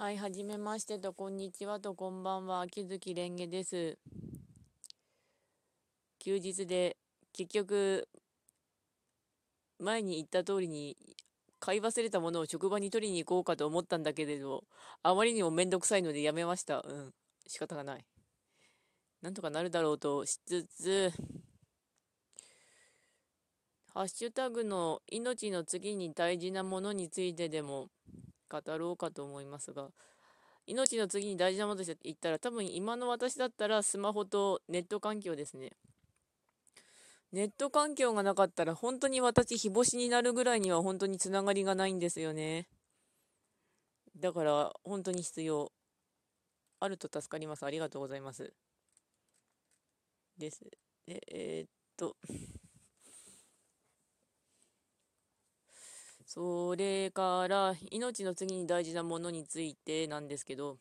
はい、はじめましてと、こんにちはと、こんばんは、秋月蓮華です。休日で、結局、前に言った通りに、買い忘れたものを職場に取りに行こうかと思ったんだけれど、あまりにもめんどくさいのでやめました。うん、仕方がない。なんとかなるだろうとしつつ、ハッシュタグの命の次に大事なものについてでも語ろうかと思いますが、命の次に大事なものとして言ったら、多分今の私だったらスマホとネット環境ですね。ネット環境がなかったら本当に私、日干しになるぐらいには本当につながりがないんですよね。だから本当に必要。あると助かります。ありがとうございます。です。で、えー、っと。それから、命の次に大事なものについてなんですけど、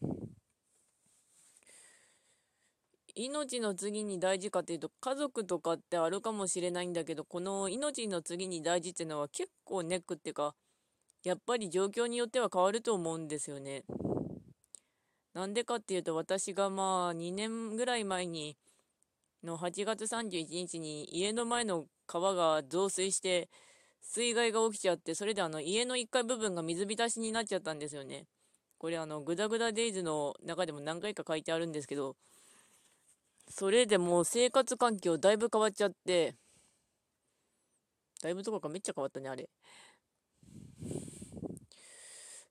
命の次に大事かっていうと、家族とかってあるかもしれないんだけど、この命の次に大事っていうのは結構ネックっていうか、やっぱり状況によっては変わると思うんですよね。なんでかっていうと、私がまあ2年ぐらい前に、の8月31日に家の前の川が増水して、水害が起きちゃって、それであの家の1階部分が水浸しになっちゃったんですよね。これあの、グダグダデイズの中でも何回か書いてあるんですけど、それでもう生活環境だいぶ変わっちゃって、だいぶとかかめっちゃ変わったね、あれ。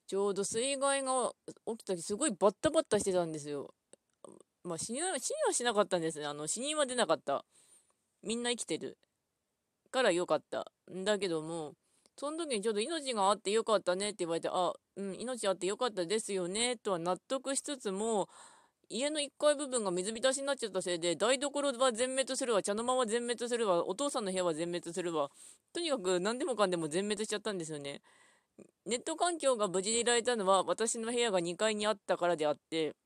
ちょうど水害が起きた時すごいバッタバッタしてたんですよ。まあ死には死にはしなかったんですね。あの死人は出なかった。みんな生きてる。から良かった。だけども、その時にちょっと命があってよかったねって言われて、あ、うん、命あってよかったですよね、とは納得しつつも、家の1階部分が水浸しになっちゃったせいで、台所は全滅するわ、茶の間は全滅するわ、お父さんの部屋は全滅するわ、とにかく何でもかんでも全滅しちゃったんですよね。ネット環境が無事にいられたのは、私の部屋が2階にあったからであって、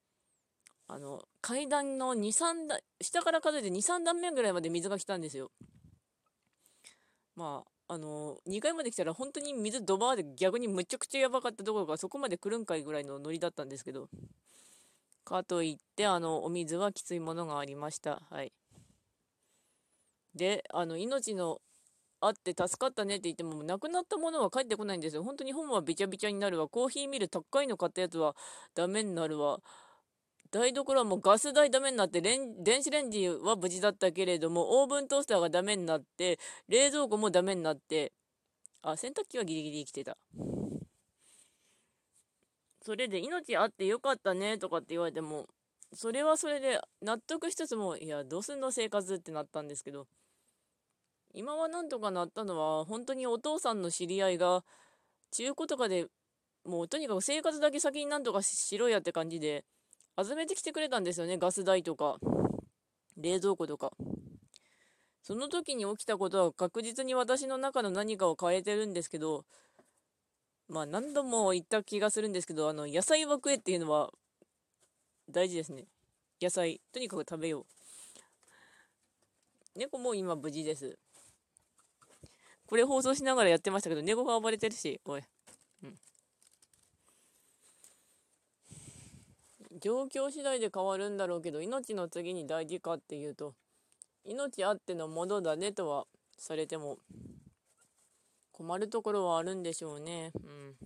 あの、階段の2、3段、下から数えて2、3段目ぐらいまで水が来たんですよ。まあ、あの、2階まで来たら本当に水ドバーで逆にむちゃくちゃやばかったところがそこまで来るんかいぐらいのノリだったんですけど、かといって、あの、お水はきついものがありました。はい。で、あの、命のあって助かったねって言っても、なくなったものは返ってこないんですよ。本当に本はびちゃびちゃになるわ。コーヒーミル高いの買ったやつはダメになるわ。台所はもうガス台ダメになって電子レンジは無事だったけれどもオーブントースターがダメになって冷蔵庫もダメになってあ洗濯機はギリギリ生きてた。それで命あってよかったねとかって言われてもそれはそれで納得しつつもいやどうすんの生活ってなったんですけど今はなんとかなったのは本当にお父さんの知り合いが中古とかでもうとにかく生活だけ先になんとかしろやって感じで集めてきてくれたんですよね。ガス代とか、冷蔵庫とか。その時に起きたことは確実に私の中の何かを変えてるんですけど、まあ何度も言った気がするんですけど、あの、野菜は食えっていうのは大事ですね。野菜、とにかく食べよう。猫も今無事です。これ放送しながらやってましたけど、猫が暴れてるし、おい。うん。状況次第で変わるんだろうけど命の次に大事かっていうと命あってのものだねとはされても困るところはあるんでしょうね。うん。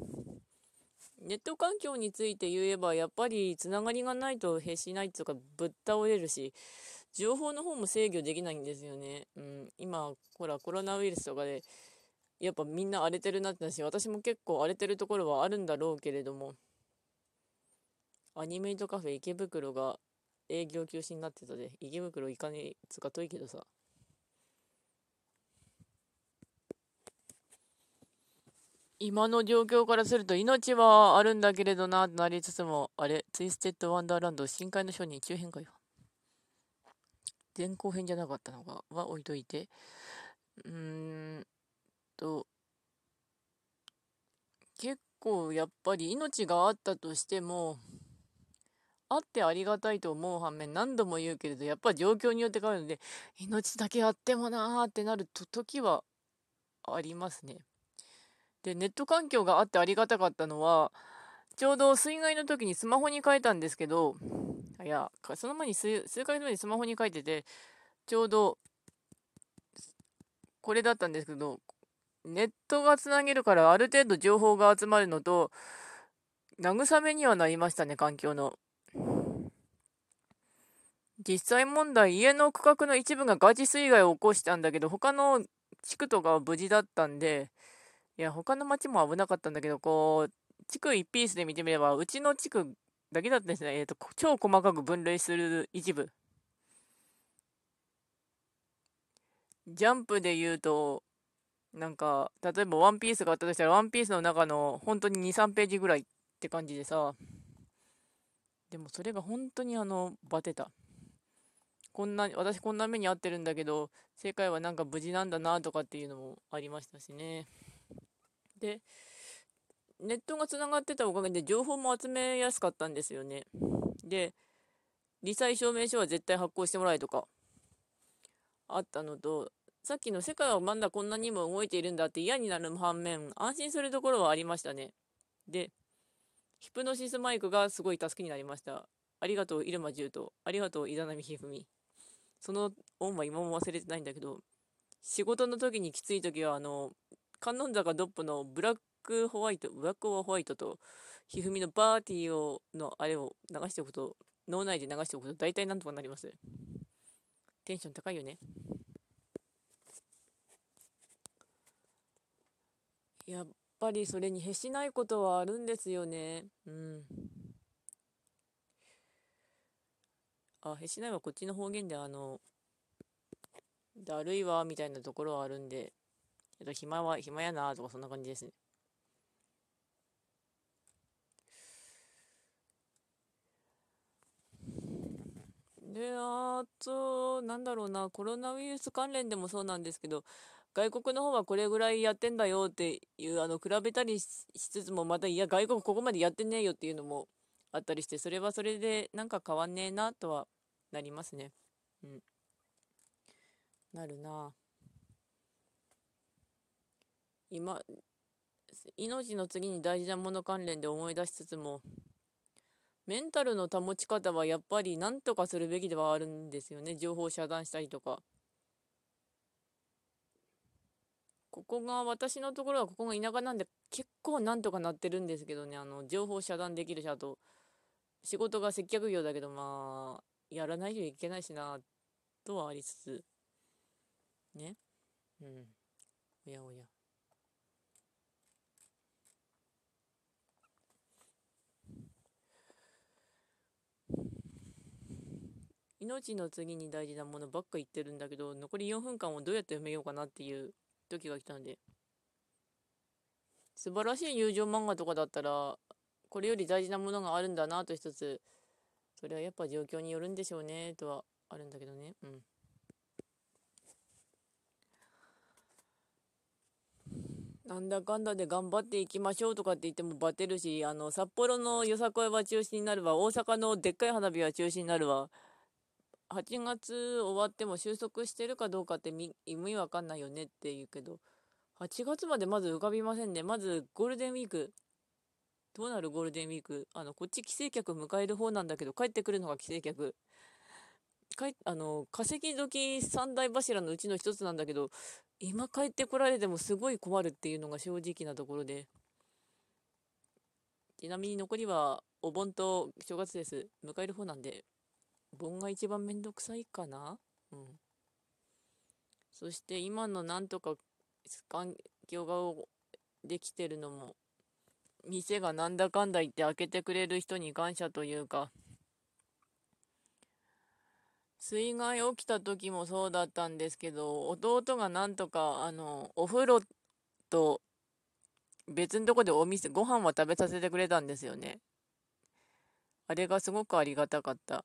ネット環境について言えばやっぱりつながりがないとへしないっていうかぶっ倒れるし情報の方も制御できないんですよね。うん。今ほらコロナウイルスとかでやっぱみんな荒れてるなって話私も結構荒れてるところはあるんだろうけれどもアニメイトカフェ池袋が営業休止になってたで、池袋行かねえつか遠いけどさ。今の状況からすると命はあるんだけれどな、となりつつも、あれ、ツイステッドワンダーランド深海の書に中編かよ。前後編じゃなかったのかは置いといて。うーんと、結構やっぱり命があったとしても、あってありがたいと思う反面何度も言うけれどやっぱ状況によって変わるので命だけあってもなーってなると時はありますね。でネット環境があってありがたかったのはちょうど水害の時にスマホに書いたんですけど、いや、その前に数数ヶ月前にスマホに書いてて、ちょうど、これだったんですけど、ネットがつなげるからある程度情報が集まるのと、慰めにはなりましたね、環境の。実際問題、家の区画の一部がガチ水害を起こしたんだけど、他の地区とかは無事だったんで、いや、他の町も危なかったんだけど、こう、地区1ピースで見てみれば、うちの地区だけだったんですね。えっ、ー、と、超細かく分類する一部。ジャンプで言うと、なんか、例えばワンピースがあったとしたら、ワンピースの中の本当に2、3ページぐらいって感じでさ、でもそれが本当にあの、バテた。こんな、私こんな目に遭ってるんだけど、世界はなんか無事なんだなとかっていうのもありましたしね。で、ネットがつながってたおかげで情報も集めやすかったんですよね。で、罹災証明書は絶対発行してもらえとか、あったのと、さっきの世界はまだこんなにも動いているんだって嫌になる反面、安心するところはありましたね。で、ヒプノシスマイクがすごい助けになりました。ありがとう、入間重斗。ありがとう、伊波ひふみ。その恩は今も忘れてないんだけど、仕事の時にきつい時は、あの、観音坂ドップのブラックホワイト、ブラックオアホワイトと、ひふみのパーティーを、のあれを流しておくと、脳内で流しておくと大体なんとかなります。テンション高いよね。やっぱりそれにへしないことはあるんですよね。うん。あ、へしないはこっちの方言で、あの、だるいわ、みたいなところはあるんで、えっと、暇は、暇やな、とかそんな感じですね。で、あと、なんだろうな、コロナウイルス関連でもそうなんですけど、外国の方はこれぐらいやってんだよっていう、あの、比べたりしつつも、また、いや、外国ここまでやってねえよっていうのもあったりして、それはそれでなんか変わんねえなとはなりますね。うん。なるな今、命の次に大事なもの関連で思い出しつつも、メンタルの保ち方はやっぱり何とかするべきではあるんですよね。情報を遮断したりとか。ここが、私のところはここが田舎なんで結構なんとかなってるんですけどね、あの、情報遮断できるし、あと、仕事が接客業だけど、まあ、やらないといけないしな、とはありつつ、ね。うん。おやおや。命の次に大事なものばっか言ってるんだけど、残り4分間をどうやって埋めようかなっていう時が来たんで。素晴らしい友情漫画とかだったら、これより大事なものがあるんだなと一つそれはやっぱ状況によるんでしょうねとはあるんだけどね。うん。なんだかんだで頑張っていきましょうとかって言ってもバテるし、あの、札幌のよさこいは中止になるわ、大阪のでっかい花火は中止になるわ、8月終わっても収束してるかどうかって意味わかんないよねって言うけど、8月までまず浮かびませんね。まずゴールデンウィーク、どうなる？ゴールデンウィークあの、こっち帰省客迎える方なんだけど、帰ってくるのが帰省客。帰あの、化石時三大柱のうちの一つなんだけど、今帰ってこられてもすごい困るっていうのが正直なところで。ちなみに残りはお盆と正月です。迎える方なんで、盆が一番めんどくさいかなうん。そして今のなんとか環境ができてるのも店がなんだかんだ言って開けてくれる人に感謝というか、水害起きた時もそうだったんですけど、弟がなんとか、あの、お風呂と別のとこでお店、ご飯は食べさせてくれたんですよね。あれがすごくありがたかった。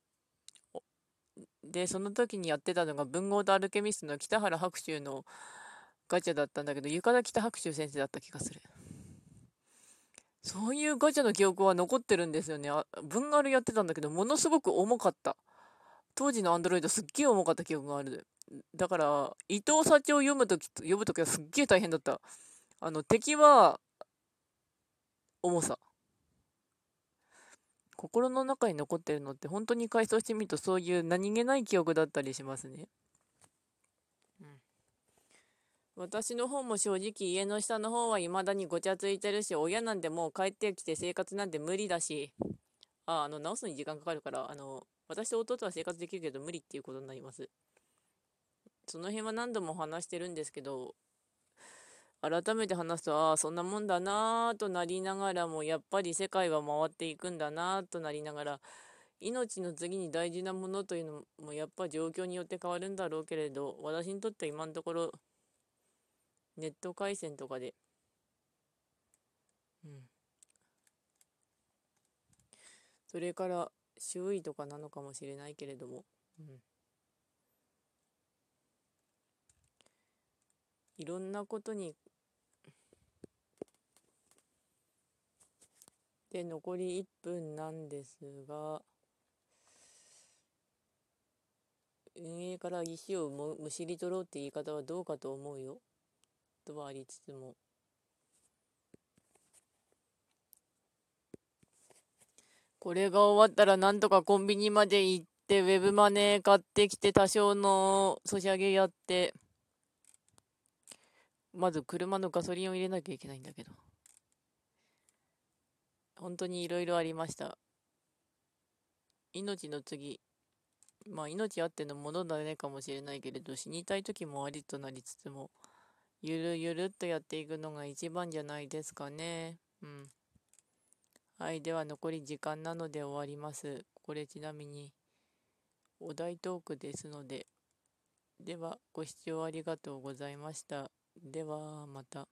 で、その時にやってたのが文豪とアルケミストの北原白秋のガチャだったんだけど、床田北白秋先生だった気がする。そういうガチャの記憶は残ってるんですよね。あ文ガルやってたんだけど、ものすごく重かった。当時のアンドロイドすっげえ重かった記憶がある。だから、伊藤幸を読むとき、読むときはすっげえ大変だった。あの、敵は、重さ。心の中に残ってるのって本当に回想してみるとそういう何気ない記憶だったりしますね。私の方も正直家の下の方は未だにごちゃついてるし、親なんでもう帰ってきて生活なんて無理だし、あ、あの、直すのに時間かかるから、あの、私と弟は生活できるけど無理っていうことになります。その辺は何度も話してるんですけど、改めて話すと、ああ、そんなもんだなぁとなりながらも、やっぱり世界は回っていくんだなぁとなりながら、命の次に大事なものというのも、やっぱ状況によって変わるんだろうけれど、私にとっては今のところ、ネット回線とかで、うん。それから、周囲とかなのかもしれないけれども、うん。いろんなことにで、残り1分なんですが、運営から石をむむしり取ろうって言い方はどうかと思うよ。とはありつつも。これが終わったらなんとかコンビニまで行って、ウェブマネー買ってきて、多少のソシャゲやって、まず車のガソリンを入れなきゃいけないんだけど。本当にいろいろありました。命の次。まあ命あってのものだねかもしれないけれど、死にたい時もありとなりつつも、ゆるゆるっとやっていくのが一番じゃないですかね。うん。はい。では残り時間なので終わります。これちなみに、お題トークですので。では、ご視聴ありがとうございました。では、また。